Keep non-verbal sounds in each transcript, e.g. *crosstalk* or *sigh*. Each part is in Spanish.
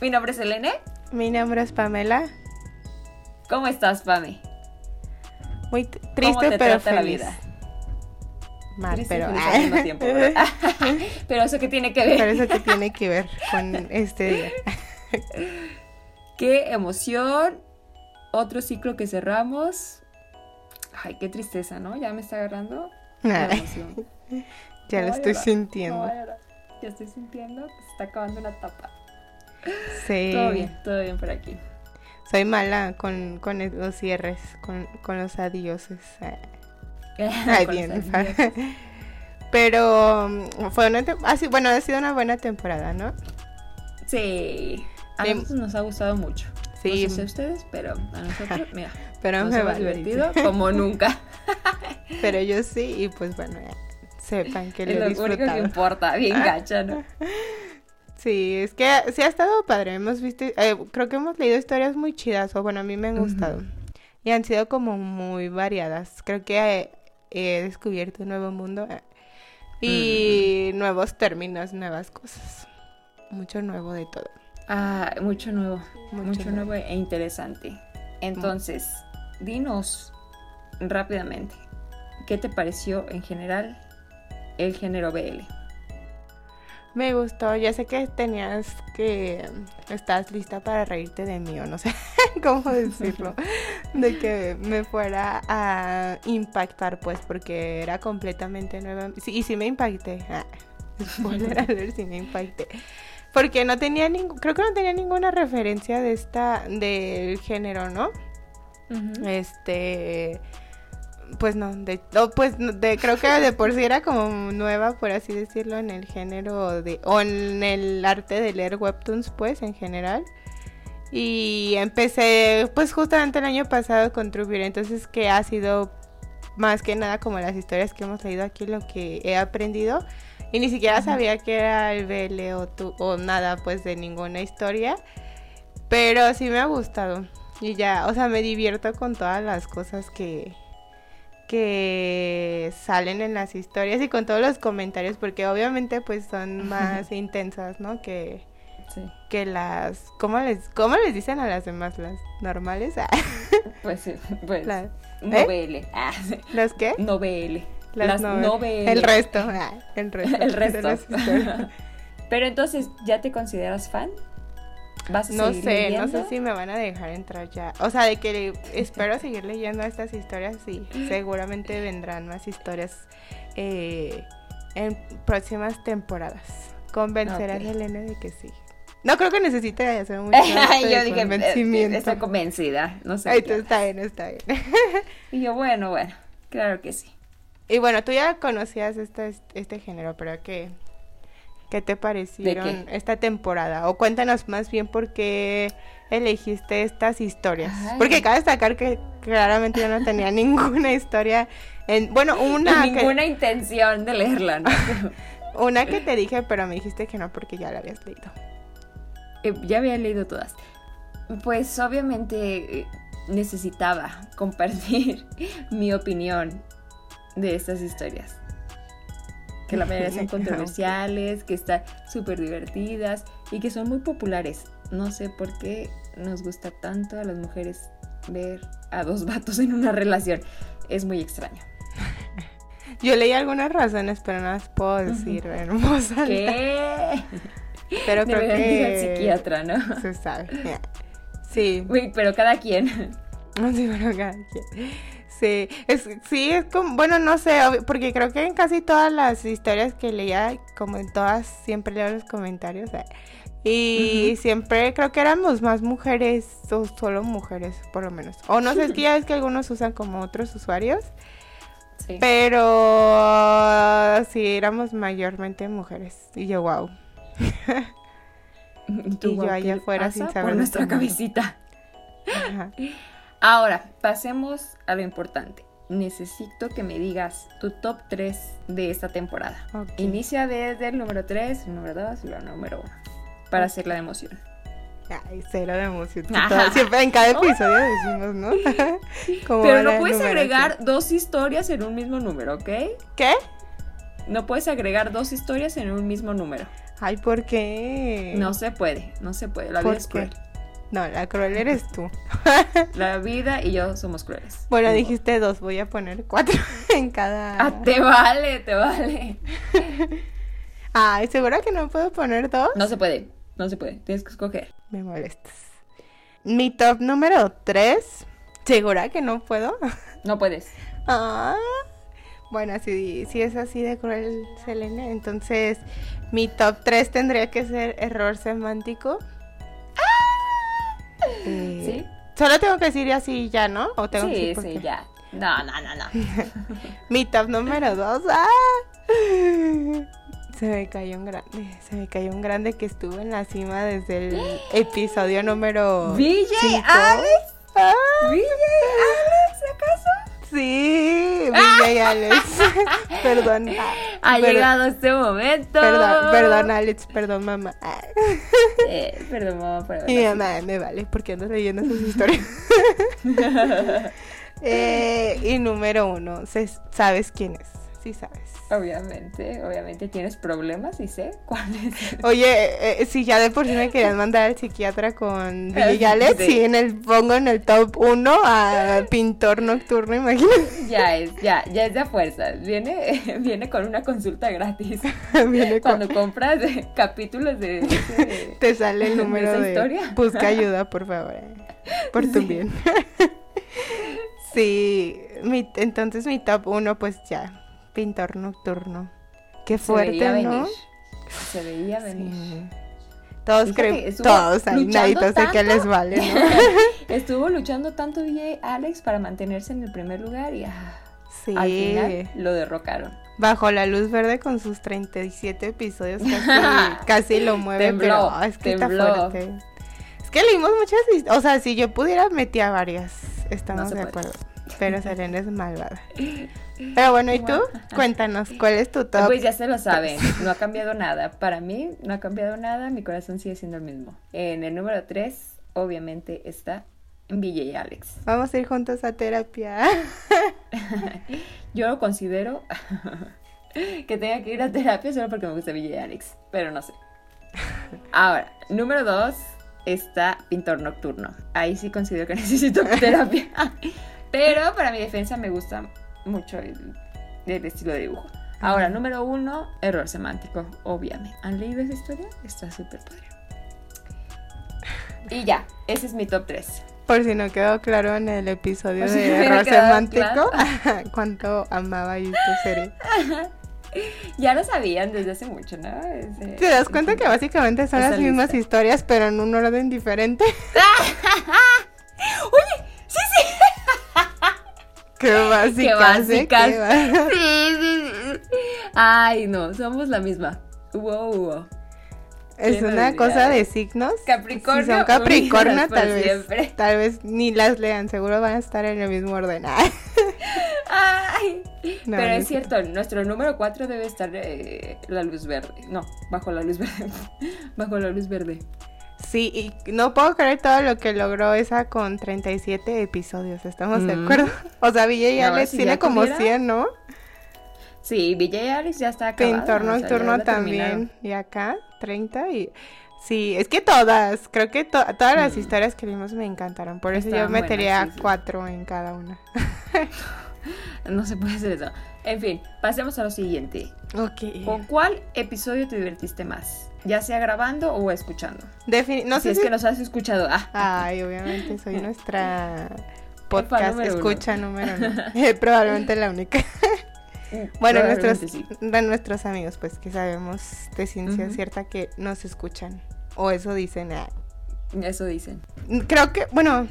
Mi nombre es Elene. Mi nombre es Pamela. ¿Cómo estás, Pame? Muy triste, pero feliz. la vida? Mal, pero... tiempo, *laughs* pero eso que tiene que ver. Pero eso que tiene que ver con este día. Qué emoción. Otro ciclo que cerramos. Ay, qué tristeza, ¿no? Ya me está agarrando ya lo estoy sintiendo. ya estoy sintiendo que se está acabando una etapa. Sí. Todo bien, todo bien por aquí. Soy mala con, con los cierres, con, con los adioses. *laughs* Ay, bien. *laughs* Pero mm, fue una así, ah, bueno, ha sido una buena temporada, ¿no? Sí. A nosotros nos ha gustado mucho. Sí. No sé si ustedes, pero a nosotros, *laughs* mira, pero nos hemos divertido como nunca. pero yo sí, y pues bueno, sepan que lo Es lo único que importa, bien gacha, ¿no? Sí, es que sí ha estado padre. Hemos visto, eh, creo que hemos leído historias muy chidas, o bueno, a mí me han gustado. Y han sido como muy variadas. Creo que he, descubierto un nuevo mundo eh, y nuevos términos, nuevas cosas. Mucho nuevo de todo. Ah, mucho nuevo. Mucho, nuevo. e interesante. Entonces, dinos rápidamente, ¿qué te pareció en general el género BL? Me gustó, ya sé que tenías que... Estás lista para reírte de mí o no sé *laughs* cómo decirlo. *laughs* de que me fuera a impactar pues porque era completamente nueva. y sí me impacté. Ah, *laughs* spoiler ver si me impacté. Porque no tenía ningún, creo que no tenía ninguna referencia de esta, del género, ¿no? Este pues no, de, pues de, creo que de por sí era como nueva, por así decirlo, en el género de, o en el arte de leer webtoons, pues, en general. Y empecé, pues, justamente el año pasado con Trubir, entonces que ha sido más que nada como las historias que hemos leído aquí, lo que he aprendido. Y ni siquiera sabía que era el BL o, o nada, pues, de ninguna historia. Pero sí me ha gustado. Y ya, o sea, me divierto con todas las cosas que, que salen en las historias y con todos los comentarios, porque obviamente pues son más intensas, ¿no? Que, que las... ¿cómo les, ¿Cómo les dicen a las demás? ¿Las normales? *laughs* pues sí, pues... ¿eh? Ah, ¿Las qué? Novele. Las, novelas. El resto. Ah, el resto. *laughs* el resto. *laughs* Pero entonces, ¿ya te consideras fan? No sé, no sé si me van a dejar entrar ya. O sea, de que espero seguir leyendo estas historias, sí. Seguramente vendrán más historias eh, en próximas temporadas. Convencer a Helena de que sí. No creo que necesite hacer mucho *laughs* yo dije, convencimiento. Estoy convencida, no sé. Ay, tú está bien, está bien. *laughs* y yo, bueno, bueno, claro que sí. Y bueno, tú ya conocías este, este género, pero que ¿Qué te parecieron esta temporada? O cuéntanos más bien por qué elegiste estas historias. Porque cabe destacar que claramente yo no tenía *laughs* ninguna historia. En, bueno, una. ninguna intención de leerla, ¿no? *laughs* una que te dije, pero me dijiste que no porque ya la habías leído. Eh, ya había leído todas. Pues obviamente eh, necesitaba compartir *laughs* mi opinión de estas historias que la mayoría son *laughs* controversiales, que están súper divertidas y que son muy populares. No sé por qué nos gusta tanto a las mujeres ver a dos vatos en una relación. Es muy extraño. *laughs* Yo leí algunas razones, pero no las puedo decir *laughs* hermosa. ¿Qué? Pero creo que... al psiquiatra, ¿no? Se sabe. Sí. Uy, pero cada quien. Sí, pero cada quien. Sí, es, sí, es como, bueno, no sé, porque creo que en casi todas las historias que leía, como en todas, siempre leo los comentarios. Eh, y siempre creo que éramos más mujeres, o solo mujeres, por lo menos. O no sé, es que *laughs* ya ves que algunos usan como otros usuarios. Sí. Pero sí, éramos mayormente mujeres. Y yo, wow. *laughs* y, yo allá afuera sin saber. Por nuestra cabecita. Ajá. *laughs* Ahora, pasemos a lo importante. Necesito que me digas tu top 3 de esta temporada. Inicia desde el número 3, el número 2 y el número 1. Para hacer la de emoción. Ay, cero de emoción. Siempre en cada episodio decimos, ¿no? *laughs* Pero no puedes agregar dos historias en un mismo número, ¿ok? ¿Qué? No puedes agregar dos historias en un mismo número. Ay, ¿por qué? No se puede, no se puede. La ¿Por vida es cruel. No, la cruel eres tú. *laughs* La vida y yo somos crueles. Bueno, dijiste dos, voy a poner cuatro *laughs* en cada. Ah, te vale, te vale. *laughs* Ay, ¿segura que no puedo poner dos? No se puede, no se puede. Tienes que escoger. Me molestas. Mi top número tres. ¿Segura que no puedo? No puedes. Ah, bueno, si, si es así de cruel, Selene, entonces mi top 3 tendría que ser error semántico. Eh, ¿Sí? Solo tengo que decir así ya, ¿no? ¿O tengo que Sí, decir por sí, qué? ya. No, no, no, no. *laughs* Mi top número 2. ¡Ah! Se me cayó un grande. Se me cayó un grande que estuvo en la cima desde el *gasps* episodio número. ¿VJ. Alex? ¡Ah! ¿VJ Alex? Sí, VJ Alex. *laughs* perdón. Ha llegado este momento. Perdón, perdón, Alex, perdón, mamá. Eh, perdón, mamá, haberlo mamá me vale porque ando leyendo sus historias. *laughs* Eh, y número uno, ¿sabes quién es? Sí sabes. Obviamente, obviamente tienes problemas y sé *laughs* cuál es. Oye, eh, si ya de por sí me querían mandar al psiquiatra con Villales, *laughs* Sí. sí. en el pongo en el top 1 a pintor nocturno, imagínate. *laughs* Ya es, ya, ya es de fuerzas. Viene, viene con una consulta gratis. Viene con- Cuando compras eh, capítulos de, de- te sale el ¿De número de historia? busca ayuda, por favor. eh, Por tu bien. sí, mi- entonces mi top 1 pues ya, pintor nocturno. Qué se veía fuerte, ¿no? venir. Se veía venir. Sí. Todos creen, todos de que tanto. les vale, ¿no? *laughs* Estuvo luchando tanto DJ Alex para mantenerse en el primer lugar y ah, Sí. al final lo derrocaron. Bajo la luz verde con sus 37 episodios *laughs* casi, casi lo mueve, Tembló, pero ah, es que tembló. está fuerte. Es que leímos muchas, o sea, si yo pudiera metía varias, estamos No de acuerdo. Pero *laughs* Selena es malvada. Pero bueno, ¿y tú? Cuéntanos, ¿cuál es tu top? Pues ya se lo saben, no ha cambiado nada. Para mí no ha cambiado nada, mi corazón sigue siendo el mismo. En el número 3, obviamente, está VJ Alex. Vamos a ir juntos a terapia. *laughs* Yo lo considero *laughs* que tenga que ir a terapia solo porque me gusta VJ Alex, pero no sé. Ahora, número 2 está Pintor Nocturno. Ahí sí considero que *laughs* necesito terapia. Pero para mi defensa me gusta mucho el, el estilo de dibujo. Ahora, número 1, error semántico, obviamente. ¿Han leído esa historia? Está súper padre. Y ya, ese es mi top 3. Por si no quedó claro en el episodio Por de error semántico, *laughs* cuánto amaba yo tu serie. *laughs* Ya lo sabían desde hace mucho, ¿no? ¿Te das cuenta que básicamente son las mismas lista. historias, pero en un orden diferente? *laughs* Oye, sí, sí. Qué básicas, Qué básicas. Qué Sí, sí, sí. Ay, no, somos la misma. Wow, wow. Es una cosa de signos. Capricornio, Si son Capricornio, tal vez, siempre. tal vez ni las lean, seguro van a estar en el mismo orden. *laughs* Ay. No, Pero no es es cierto, nuestro número 4 debe estar eh, la luz verde. No, bajo la luz verde. *laughs* bajo la luz verde. Sí, y no puedo creer todo lo que logró esa con 37 episodios, ¿estamos de Mm. acuerdo? *laughs* O sea, Villa y Y Alex si tiene como tuviera- 100, ¿no? Sí, VJ Alex ya está acabado. Pintor o sea, ya Nocturno la también. Y acá, 30 y... Sí, es que todas, creo que to- todas las Mm. historias que vimos me encantaron. Por eso yo metería buenas, sí, sí. cuatro en cada una. *laughs* *laughs* No se puede hacer eso. En fin, pasemos a lo siguiente. Ok. ¿Con cuál episodio te divertiste más? Ya sea grabando o escuchando. Defini- no si sé es si... que nos has escuchado. Ah, Ay, obviamente soy *laughs* nuestra podcast número uno. escucha número uno. *laughs* Eh, Probablemente la única. Bueno, nuestros, sí. de nuestros amigos, pues que sabemos de ciencia cierta que nos escuchan. O eso dicen. ah. Eso dicen. Creo que, bueno,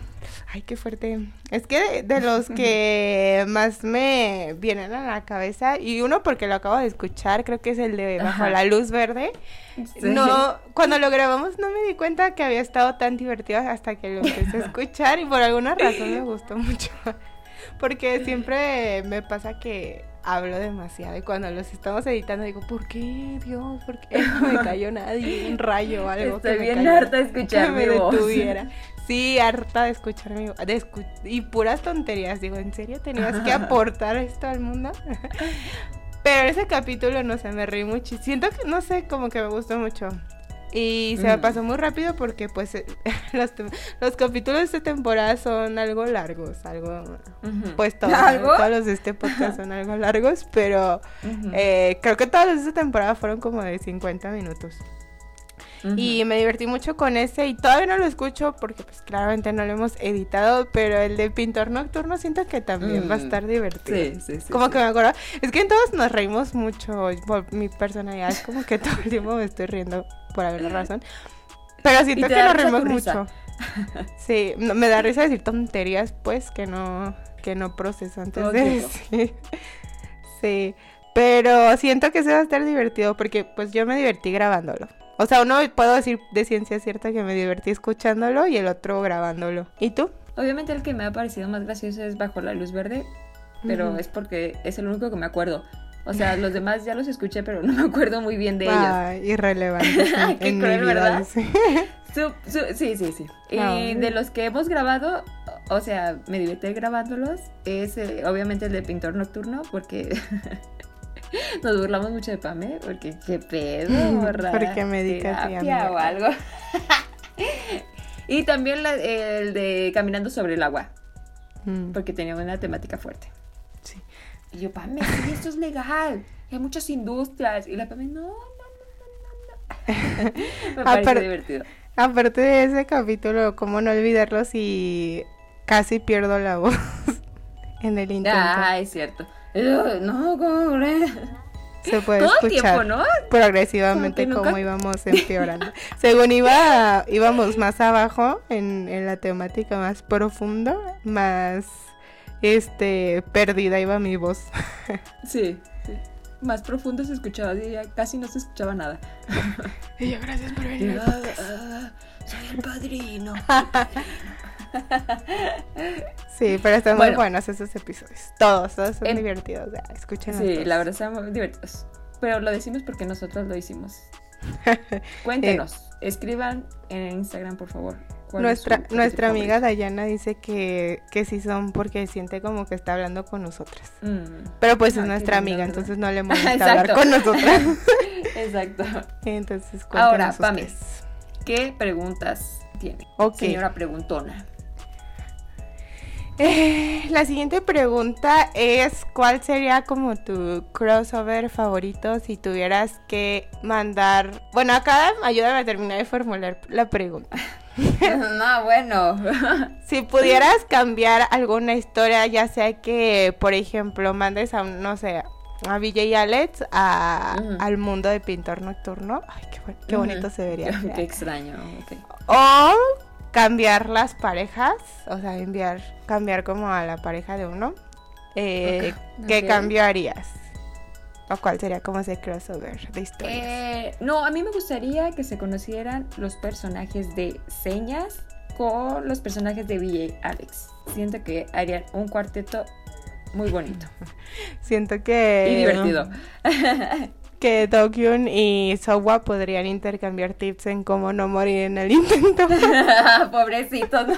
ay, qué fuerte. Es que de, de los que más me vienen a la cabeza, y uno porque lo acabo de escuchar, creo que es el de Bajo Ajá. la Luz Verde. Sí. No, cuando lo grabamos no me di cuenta que había estado tan divertido hasta que lo empecé a escuchar y por alguna razón me gustó mucho. *laughs* Porque siempre me pasa que hablo demasiado y cuando los estamos editando digo, ¿por qué, Dios? ¿Por qué *laughs* no me cayó nadie? Un rayo o algo. que Estoy me bien cayó, harta de escuchar *laughs* que me mi voz. detuviera. Sí, harta de escuchar mi voz. de escu- y puras tonterías. Digo, ¿en serio tenías que *laughs* aportar esto al mundo? *laughs* Pero ese capítulo, no sé, me reí mucho. Siento que, no sé, como que me gustó mucho. Y se me pasó muy rápido porque, pues, eh, *laughs* los, los capítulos de esta temporada son algo largos. Algo. Pues todos, ¿Algo? todos los de este podcast son algo largos. Pero eh, creo que todos los de esta temporada fueron como de 50 minutos. Y me divertí mucho con ese y todavía no lo escucho porque pues claramente no lo hemos editado, pero el de Pintor Nocturno siento que también va a Mm, estar divertido. Sí, sí, sí. Como sí. que me acuerdo, es que en todos nos reímos mucho por mi personalidad, es como que todo el tiempo me estoy riendo por alguna razón. Pero siento que nos reímos mucho. *laughs* Sí, no- me da risa decir tonterías pues que no que no proceso antes Todo de decir. *laughs* Sí, pero siento que se va a estar divertido porque pues yo me divertí grabándolo. O sea, uno puedo decir de ciencia cierta que me divertí escuchándolo y el otro grabándolo. ¿Y tú? Obviamente el que me ha parecido más gracioso es Bajo la Luz Verde, pero es porque es el único que me acuerdo. O sea, los demás ya los escuché, pero no me acuerdo muy bien de ellos. *laughs* Ay, irrelevantes en, Qué en mi cruel, vida, ¿verdad? sí. *laughs* Su- su- sí, sí, sí. Y Ay. de los que hemos grabado, o sea, me divertí grabándolos, es eh, obviamente el de Pintor Nocturno, porque *laughs* *laughs* nos burlamos mucho de Pame, porque qué pedo? *laughs* Porque medica a ti, Terapia o algo. *laughs* y también la- el de Caminando sobre el agua, Mm, porque tenía una temática fuerte. sí. Y yo, Pame, esto es legal. Hay muchas industrias. Y la Pame, no, no, no, no, no. Me pareció pero- divertido. Aparte de ese capítulo, cómo no olvidarlo si casi pierdo la voz en el intento. Ah, es cierto. No, ¿cómo crees? Se puede Todo escuchar tiempo, ¿no? progresivamente Como cómo íbamos empeorando. *laughs* Según iba, íbamos más abajo en, en la temática más profundo, más este perdida iba mi voz. *laughs* Sí, sí. Más profundo se escuchaba, casi no se escuchaba nada. *laughs* Y yo, gracias por venir. ah, ah, soy el padrino. Sí, pero están muy Bueno. buenos esos episodios. Todos, todos son divertidos. ya, Sí, todos. la verdad están muy divertidos. Pero lo decimos porque nosotros lo hicimos. *laughs* Cuéntenos, escriban en Instagram, por favor. Nuestra, nuestra amiga favorito. Dayana dice que, que sí son porque siente como que está hablando con nosotras. Mm, Pero pues es qué nuestra amiga, ¿verdad? entonces no le molesta *laughs* hablar con nosotras. *laughs* Exacto. Entonces, Ahora, Pame. ¿Qué preguntas tiene? Ok. Señora preguntona. Eh, la siguiente pregunta es, ¿cuál sería como tu crossover favorito si tuvieras que mandar... Bueno, acá ayúdame a terminar de formular la pregunta. *laughs* no, bueno. *laughs* Si pudieras cambiar alguna historia, ya sea que, por ejemplo, mandes a, un- no sé, a BJ Alex a- al mundo de pintor nocturno, ay, qué, qué bonito se vería. *laughs* Qué extraño. ok. O cambiar las parejas, o sea, enviar, cambiar como a la pareja de uno. Eh, ¿Qué ok. cambio harías? ¿O cuál sería como ese crossover de historias? Eh, no, a mí me gustaría que se conocieran los personajes de señas con los personajes de VJ Alex. Siento que harían un cuarteto muy bonito *laughs* Siento que... y divertido. *laughs* Que Dokyun y Sowa podrían intercambiar tips en cómo no morir en el intento. *laughs* Pobrecitos. ¿no?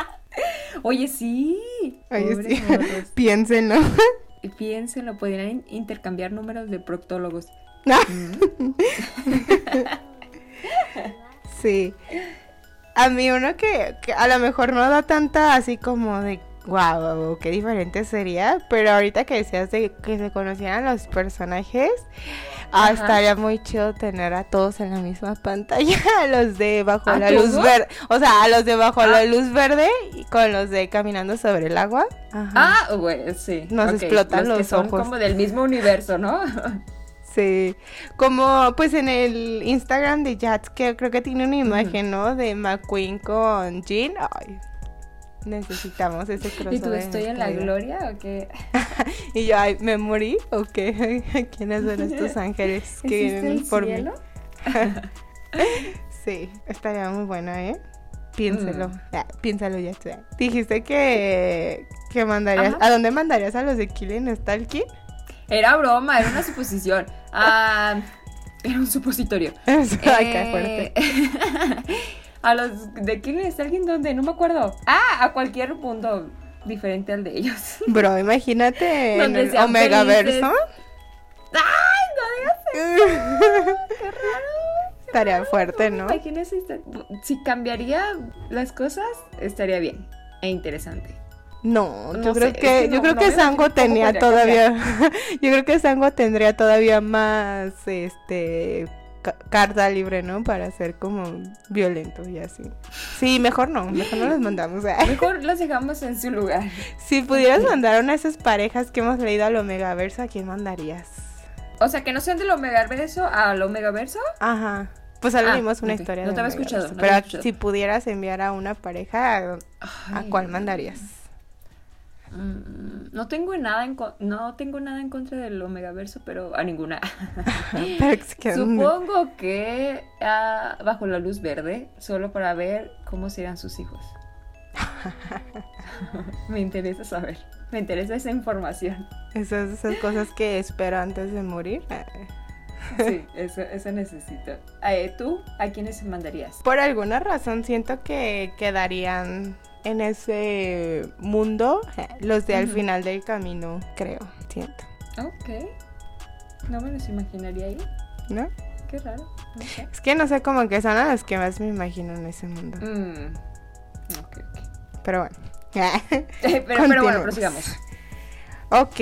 *laughs* Oye, sí. Oye, Pobres sí. Piénsenlo. Piénsenlo, podrían in- intercambiar números de proctólogos. Mm. *laughs* Sí. A mí uno que, que a lo mejor no da tanta así como de wow, qué diferente sería, pero ahorita que decías de que se conocieran los personajes, ah, estaría muy chido tener a todos en la misma pantalla, *laughs* a los de bajo ¿A la luz verde, o sea, a los de bajo la Ah. luz verde y con los de caminando sobre el agua. Ajá. Ah, güey, sí. Nos explotan que los son ojos. como del mismo universo, ¿no? *laughs* Sí, como pues en el Instagram de Jats, que creo que tiene una imagen, ¿no? De McQueen con Jean. Ay, necesitamos ese crossover. ¿Y tú estoy en la gloria o qué? *laughs* Y yo, ay, ¿me morí o qué? *laughs* ¿Quiénes son estos *laughs* ángeles que ¿Existe vienen por cielo? mí? Sí, estaría muy bueno, ¿eh? Piénselo. Mm. Ah, piénsalo ya. tú. Dijiste que, que mandarías... Ajá. ¿A dónde mandarías a los de Killing Stalking? Era broma, era una suposición. Ah, era un supositorio. Ay, qué fuerte. A los de está alguien donde no me acuerdo. Ah, a cualquier mundo diferente al de ellos. *laughs* Bro, imagínate en el Omega. Verso. ¡Ay, no digas eso! *laughs* ¡Qué raro! Estaría fuerte, ¿no? Imagínese, esta- si cambiaría las cosas, estaría bien e interesante. No, No yo creo sé, que, es que yo no- creo no que Sango tenía todavía, *laughs* yo creo que Sango tendría todavía más, este, ca- carta libre, ¿no? Para ser como violento y así. Sí, mejor no, mejor no los mandamos. Mejor los dejamos en su lugar. Si pudieras mandar a una de esas parejas que hemos leído al Omegaverso, ¿a quién mandarías? O sea, que no sean del Omegaverso al Omegaverso. Ajá. Pues ahora Ah, leímos una ok. historia. No de te había escuchado, no Pero había escuchado. si pudieras enviar a una pareja, ¿a, cuál mandarías? Mm, No tengo nada en no tengo nada en contra del Omegaverso, pero a ninguna. *laughs* Supongo que ah, bajo la luz verde, solo para ver cómo serán sus hijos. *laughs* Me interesa saber. Me interesa esa información. Esas, esas cosas que espero antes de morir. Sí, *laughs* eso, eso necesito. Eh, ¿Tú a quiénes mandarías? Por alguna razón siento que quedarían en ese mundo los de al final del camino, creo, siento. Ok. No me los imaginaría ahí. ¿No? Qué raro. Es que no sé cómo que son a los que más me imagino en ese mundo. Mm. Ok, ok. Pero bueno. *laughs* pero, pero bueno, prosigamos. ok.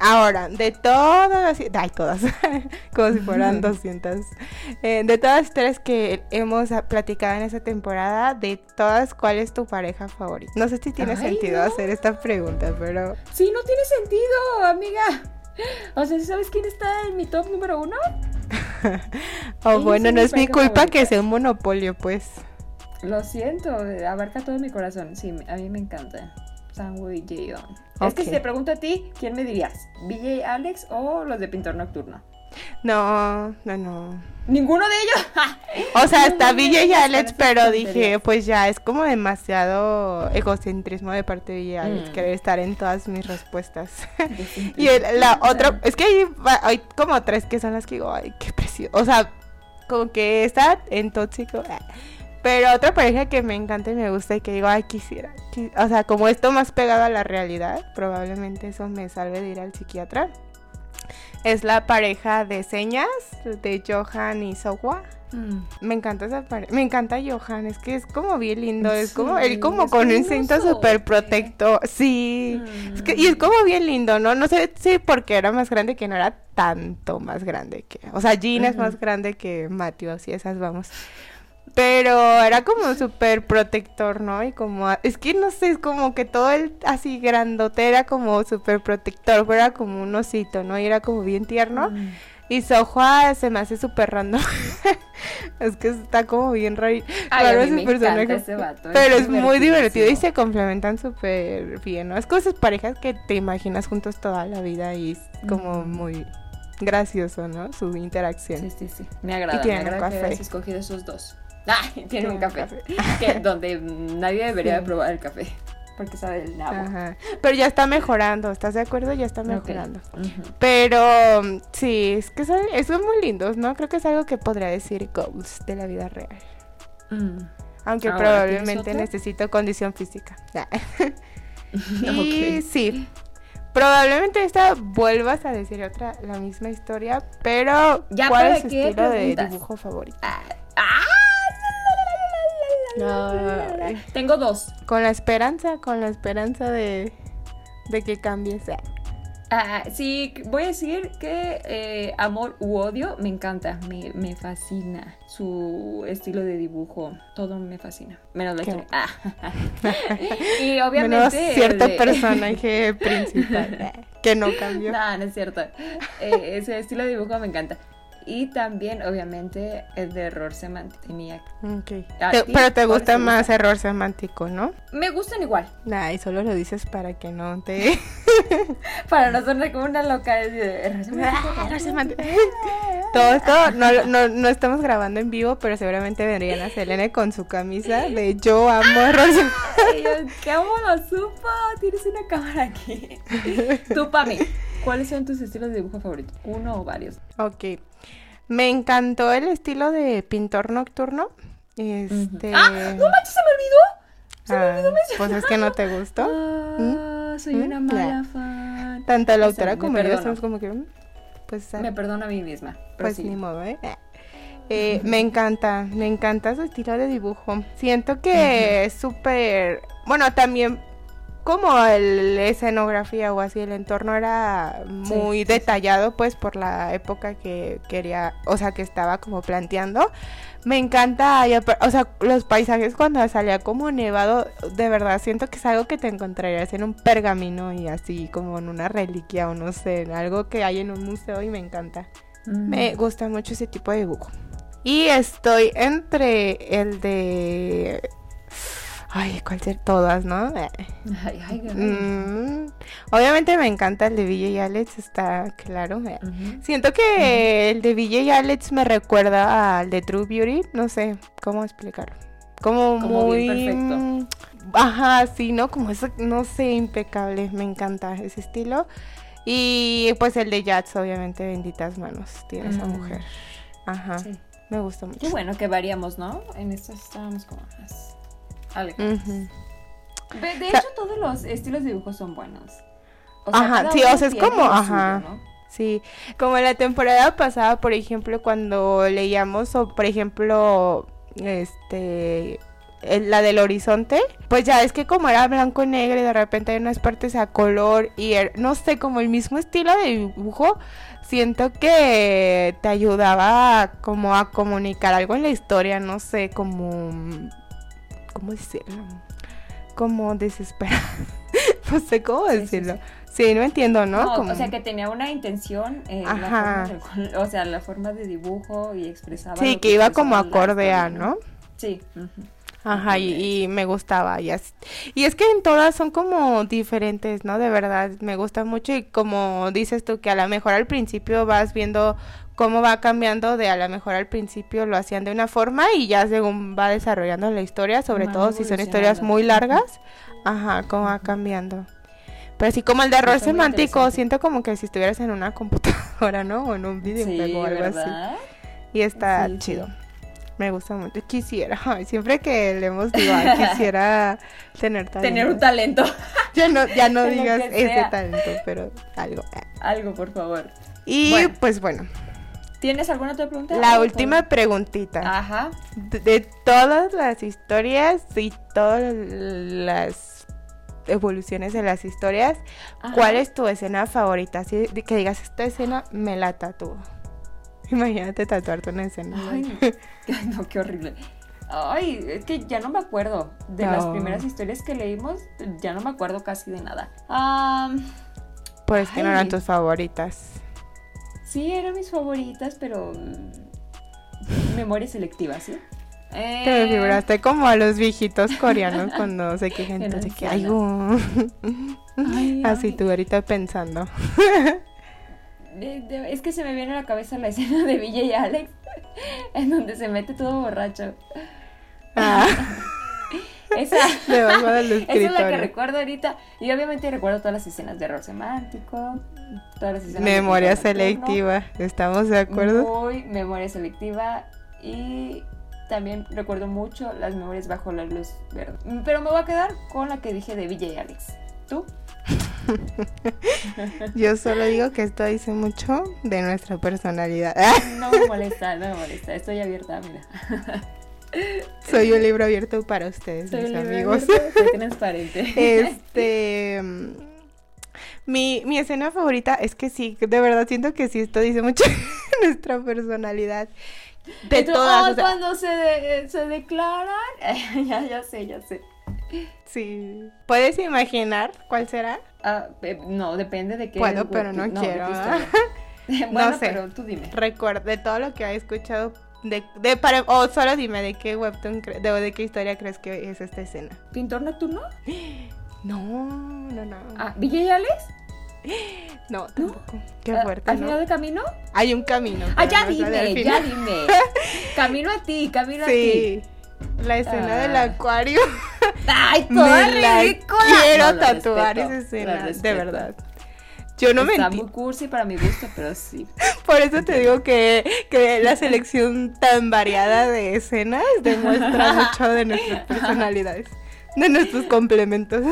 Ahora, de todas las... Ay, todas. *laughs* Como si fueran *laughs* 200. Eh, de todas las historias que hemos platicado en esta temporada, de todas, ¿cuál es tu pareja favorita? No sé si tiene Ay, sentido no. hacer esta pregunta, pero... Sí, no tiene sentido, amiga. O sea, ¿sabes quién está en mi top número uno? *laughs* Oh, Ella bueno, no mi es mi culpa favorita. que sea un monopolio, pues. Lo siento, abarca todo mi corazón. Sí, a mí me encanta. Sanwo y Jaeon. Es que si te pregunto a ti, ¿quién me dirías? ¿BJ Alex o los de Pintor Nocturno? No, no, no. Ninguno de ellos. *laughs* O sea, está Villa y Alex, pero dije, pues ya es como demasiado egocentrismo de parte de y Alex Mm. querer estar en todas mis respuestas. *laughs* y el- la otra, es que hay, hay como tres que son las que digo, ay, qué precioso. O sea, como que está en tóxico. Pero otra pareja que me encanta y me gusta y que digo, ay, quisiera. qui- O sea, como esto más pegado a la realidad, probablemente eso me salve de ir al psiquiatra. Es la pareja de señas de Johan y Sohwa. Mm. Me encanta esa pareja. Me encanta Johan, es que es como bien lindo. Es como él como con un instinto súper protector. Sí. Mm. Es que- y es como bien lindo, ¿no? No sé si porque era más grande que no era tanto más grande que. O sea, Jean es más grande que Matthew, así esas vamos. Pero era como súper protector, ¿no? Y como, es que no sé, es como que todo el así grandote era como súper protector, pero era como un osito, ¿no? Y era como bien tierno. Mm. Y Sohua se me hace súper random. *laughs* es que está como bien raro, ese personaje. ese vato, pero es muy divertido y se complementan súper bien, ¿no? Es como esas parejas que te imaginas juntos toda la vida y es como muy gracioso, ¿no? Su interacción. Sí, sí, sí. Me agrada. tienen me agrada que café. hayas escogido esos dos. *laughs* Tienen Tienen un un café. *laughs* Que, donde nadie debería Sí. probar el café. Porque sabe el nabo. Ajá. Pero ya está mejorando, ¿estás de acuerdo? Ya está mejorando. Pero sí, es que son, son muy lindos, ¿no? Creo que es algo que podría decir goals de la vida real. Mm. Aunque Ahora, ¿tienes probablemente necesito condición física. *laughs* y sí. Probablemente esta vuelvas a decir otra, la misma historia, pero Ya, ¿cuál ¿para es tu estilo de dibujo favorito? Ah, ah, la, la, la, la, la, la, la, la. Ay. Tengo dos. Con la esperanza, con la esperanza de, de que cambies. Ah, Ah, sí, voy a decir que eh, amor u odio me encanta, me, me fascina su estilo de dibujo, todo me fascina, menos la historia. Ah. *laughs* y Menos obviamente... el cierto de- personaje *laughs* principal ah, que no cambió. No, no es cierto. Eh, ese estilo de dibujo me encanta. Y también, obviamente, el de error semántico. Tenía- Ok. ¿A Te- ti pero te gusta más gusta? error semántico, ¿no? Me gustan igual. Ay, solo lo dices para que no te... *laughs* Para no sonar como una loca. de error semántico. Ah, error semántico. Todo esto no, no, no estamos grabando en vivo, pero seguramente vendrían a Selene con su camisa de yo amo error semántico. ¿Cómo lo supo? Tienes una cámara aquí. Tú, Pami, ¿cuáles son tus estilos de dibujo favoritos? ¿Uno o varios? Ok. Me encantó el estilo de pintor nocturno. Este... ¡Ah! ¡No manches, se me olvidó! Se me ah, olvidó pues es que no te gustó. Ah, soy ¿Mm? una Ya. mala fan. Tanto la O sea, autora como yo estamos como que... mm. pues... Me perdono a mí misma. Pues ni modo, ¿eh? *laughs* Eh, me encanta, me encanta su estilo de dibujo. Siento que es súper... Bueno, también como la escenografía o así, el entorno era muy detallado, pues por la época que quería, o sea, que estaba como planteando. Me encanta, o sea, los paisajes cuando salía como nevado, de verdad siento que es algo que te encontrarías en un pergamino y así como en una reliquia o no sé, algo que hay en un museo y me encanta. Me gusta mucho ese tipo de dibujo. Y estoy entre el de Ay, ¿cuál ser? Todas, ¿no? Ay, ay, mm, obviamente me encanta el de Villa y Alex, está claro. Siento que el de Villa y Alex me recuerda al de True Beauty, no sé cómo explicarlo. Como, muy perfecto. Ajá, sí, ¿no? Como eso, no sé, impecable. Me encanta ese estilo. Y pues el de Jats, obviamente, benditas manos tiene esa mujer. Ajá. Me gusta mucho. Qué bueno que variamos, ¿no? En esto estábamos como más de, hecho, todos los estilos de dibujo son buenos. ajá, sí, o sea, es como, ajá. Sí, como la temporada pasada, por ejemplo, cuando leíamos, o por ejemplo, este, la del horizonte, pues ya es que como era blanco y negro y de repente hay unas partes a color y er, no sé, como el mismo estilo de dibujo, siento que te ayudaba como a comunicar algo en la historia, no sé, como ¿cómo decirlo? Como desesperado. *laughs* no sé cómo decirlo. Sí, no entiendo, ¿no? O sea, que tenía una intención, eh, Ajá. o sea, la forma de dibujo y expresaba. Sí, que, iba como acorde a, ¿no? Sí. Ajá, y, me gustaba. Y, y es que en todas son como diferentes, ¿no? De verdad, me gusta mucho. Y como dices tú, que a lo mejor al principio vas viendo cómo va cambiando de a lo mejor al principio lo hacían de una forma y ya según va desarrollando la historia, sobre todo si son historias muy largas, ajá, cómo va cambiando. Pero así como el de error semántico, siento como que si estuvieras en una *laughs* computadora, ¿no? O en un videojuego o algo así. Y está chido. Me gusta mucho. Quisiera, *laughs* siempre que le hemos dicho, quisiera *laughs* tener talento. Tener un talento. Ya no, ya no digas ese talento, pero algo. Algo, por favor. Y pues bueno, ¿Tienes alguna otra pregunta? La última preguntita. Ajá. De, todas las historias y todas las evoluciones de las historias, ¿cuál es tu escena favorita? Así que digas, esta escena me la tatúo. *laughs* Imagínate tatuarte una escena. *laughs* Ay, no, qué horrible. Ay, es que ya no me acuerdo de las primeras historias que leímos, ya no me acuerdo casi de nada. pues que no eran tus favoritas. Sí, eran mis favoritas, pero memoria selectiva, ¿sí? Te eh, figuraste como a los viejitos *laughs* coreanos cuando se quejan de que hay Así tú ahorita pensando. *laughs* es que se me viene a la cabeza la escena de Villa y Alex, *laughs* en donde se mete todo borracho. Ah. *laughs* Esa, es la que recuerdo ahorita. Y obviamente recuerdo todas las escenas de error semántico, todas las escenas Memoria selectiva, ¿estamos de acuerdo? Muy memoria selectiva y también recuerdo mucho las memorias bajo la luz verde. Pero me voy a quedar con la que dije de Villa y Alex. ¿Tú? *laughs* Yo solo digo que esto dice mucho de nuestra personalidad. no me *laughs* molesta, no me molesta. Estoy abierta, mira. Soy un libro abierto para ustedes, mis amigos. transparente. *laughs* *laughs* Este. Mi, mi escena favorita es que sí, de verdad siento que sí, esto dice mucho *laughs* de nuestra personalidad. De todas. cuando se, se declaran. ya, ya sé, ya sé. Sí. ¿Puedes imaginar cuál será? Ah, no, depende de qué. Bueno, pero no, quiero. bueno, no sé. pero tú dime. Recuerda, de todo lo que he escuchado de, de para, o solo dime de qué webtoon de, de qué historia crees que es esta escena. ¿Pintor nocturno? No, no, no. Ah, ¿Villa y Alex? No, tampoco. Qué ah, fuerte. ¿Al final del camino? Hay un camino. Ah, ya dime, ya dime. *laughs* camino a ti, camino a ti. La escena del ah. acuario. Ay, *laughs* toda ridícula. Quiero tatuar esa escena, de verdad. Yo no Está me muy cursi para mi gusto, pero sí. *laughs* Por eso te digo que, que la *laughs* selección tan variada de escenas demuestra *laughs* mucho de nuestras personalidades, de nuestros complementos.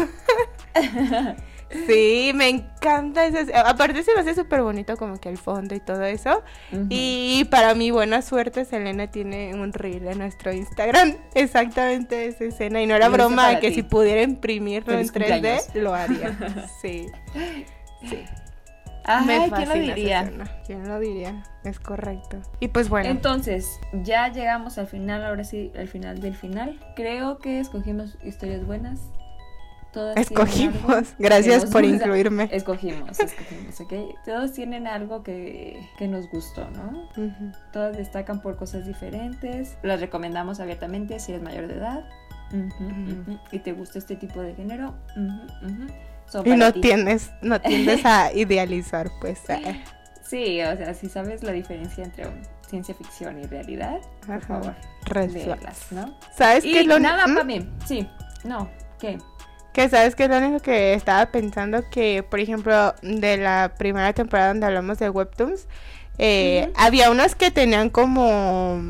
Sí, me encanta ese. Aparte se me hace súper bonito como que el fondo y todo eso. Y para mi buena suerte, Selena tiene un reel en nuestro Instagram. Exactamente esa escena. Y no era broma que si pudiera imprimirlo en 3D, lo haría. Sí. Sí. Ajá, ¿quién lo diría? ¿Quién lo diría? Es correcto. Y pues bueno. Entonces, ya llegamos al final, ahora sí, al final del final. Creo que escogimos historias buenas. Todas escogimos. Gracias por incluirme. Escogimos, escogimos, ¿ok? Todos tienen algo que, que nos gustó, ¿no? Todas destacan por cosas diferentes. Las recomendamos abiertamente si eres mayor de edad. Y te gusta este tipo de género y no tienes, no tiendes a *laughs* idealizar, pues. Sí, o sea, si sabes la diferencia entre ciencia ficción y realidad, por favor, ¿no? ¿Sabes qué es lo nada para mí? Sí, no, ¿qué? Que sabes que es lo único que estaba pensando que, por ejemplo, de la primera temporada donde hablamos de webtoons, eh, había unas que tenían como,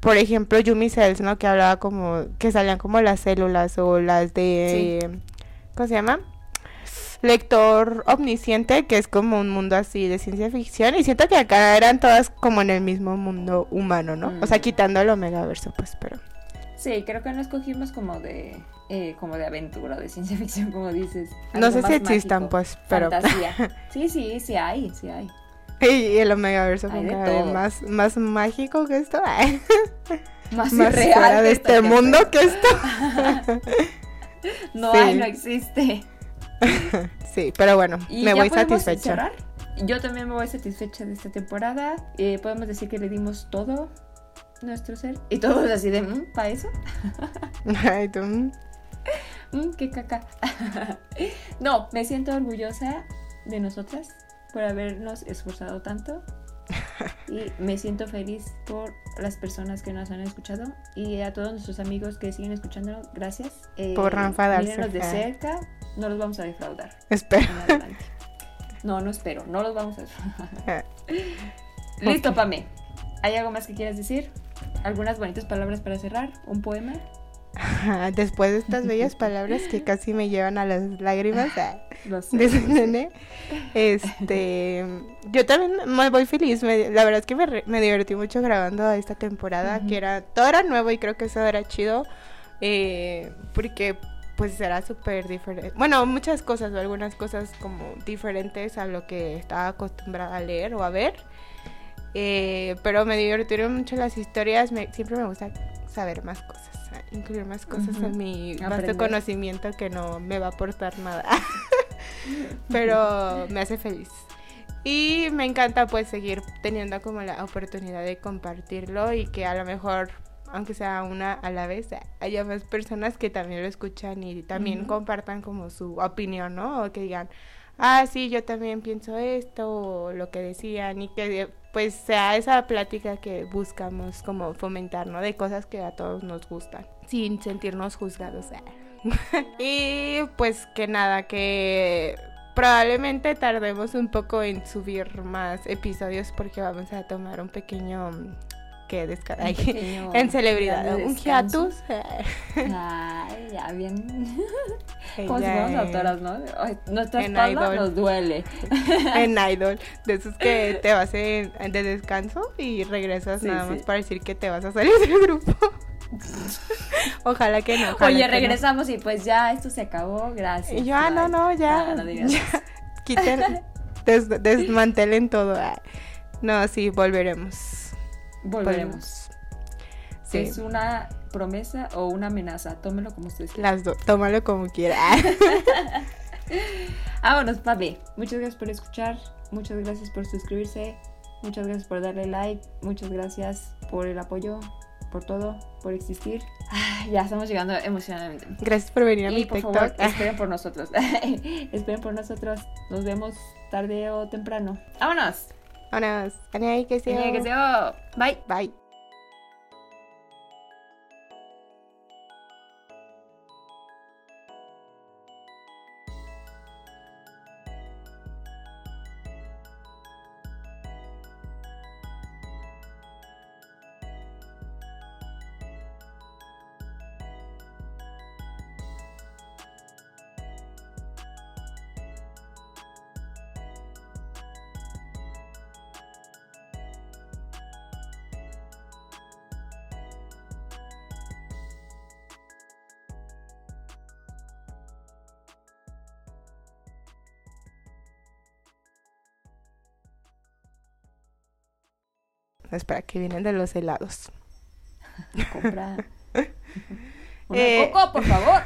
por ejemplo, Yumi Cells, ¿no? Que hablaba como, que salían como las células o las de, ¿cómo se llama? Lector omnisciente, que es como un mundo así de ciencia ficción. Y siento que acá eran todas como en el mismo mundo humano, ¿no? O sea, mm. quitando el Omegaverso, pues, pero. Sí, creo que no escogimos como de eh, como de aventura, de ciencia *laughs* ficción, como dices. No sé si existan, pues, pero. *laughs* Sí, sí, sí hay, sí hay. Y el Omegaverso como más, más mágico que esto. *laughs* más, más real de este mundo que esto. no hay, no existe. Sí, pero bueno, me voy satisfecha. Yo también me voy satisfecha de esta temporada. Eh, podemos decir que le dimos todo nuestro ser. Y todos así de, mm, ¿para eso? *laughs* Ay, tú. Mm. *laughs* Mm, qué caca. *laughs* no, me siento orgullosa de nosotras por habernos esforzado tanto. y me siento feliz por las personas que nos han escuchado y a todos nuestros amigos que siguen escuchando, gracias. Eh, por enfadarse. de cerca, no los vamos a defraudar. Espero. No, no espero, no los vamos a defraudar. *laughs* Listo, Pame. ¿Hay algo más que quieras decir? ¿Algunas bonitas palabras para cerrar? ¿Un poema? *laughs* Después de estas bellas *laughs* palabras que casi me llevan a las lágrimas de su nene, este, yo también me voy feliz. la verdad es que me, divertí mucho grabando esta temporada, que era todo era nuevo y creo que eso era chido, eh, porque pues era súper diferente. Bueno, muchas cosas o algunas cosas como diferentes a lo que estaba acostumbrada a leer o a ver. Eh, pero me divirtieron mucho las historias. siempre me gusta saber más cosas, incluir más cosas en mi vasto conocimiento que no me va a aportar nada. *laughs* pero me hace feliz. Y me encanta pues seguir teniendo como la oportunidad de compartirlo y que a lo mejor aunque sea una a la vez, haya más personas que también lo escuchan y también compartan como su opinión, ¿no? O que digan, ah, sí, yo también pienso esto, o lo que decían, y que pues sea esa plática que buscamos como fomentar, ¿no? De cosas que a todos nos gustan, sin sentirnos juzgados. *laughs* y pues que nada, que probablemente tardemos un poco en subir más episodios porque vamos a tomar un pequeño que desca *laughs* en celebridad, un hiatus. *laughs* Ay, ya bien. Como si fuéramos autoras, ¿no? Nuestra espalda nos duele. *laughs* en Idol, de esos que te vas en, de descanso y regresas nada más para decir que te vas a salir del grupo. ojalá que no. Oye, regresamos y pues ya esto se acabó, gracias. Y yo, ah, no, no, ya. No, quiten, desmantelen todo. No, sí, volveremos. Volveremos. Sí. ¿Es una promesa o una amenaza? Tómelo como ustedes Las dos, tómalo como quiera. *laughs* Vámonos, papi. Muchas gracias por escuchar. Muchas gracias por suscribirse. Muchas gracias por darle like. Muchas gracias por el apoyo, por todo, por existir. ya estamos llegando emocionalmente. Gracias por venir a y por favor, *laughs* esperen por nosotros. *laughs* esperen por nosotros. Nos vemos tarde o temprano. ¡Vámonos! Vámonos. que se Bye. Bye. Espera, que vienen de los helados. *laughs* Compra. *laughs* Una Eh, coco, por favor.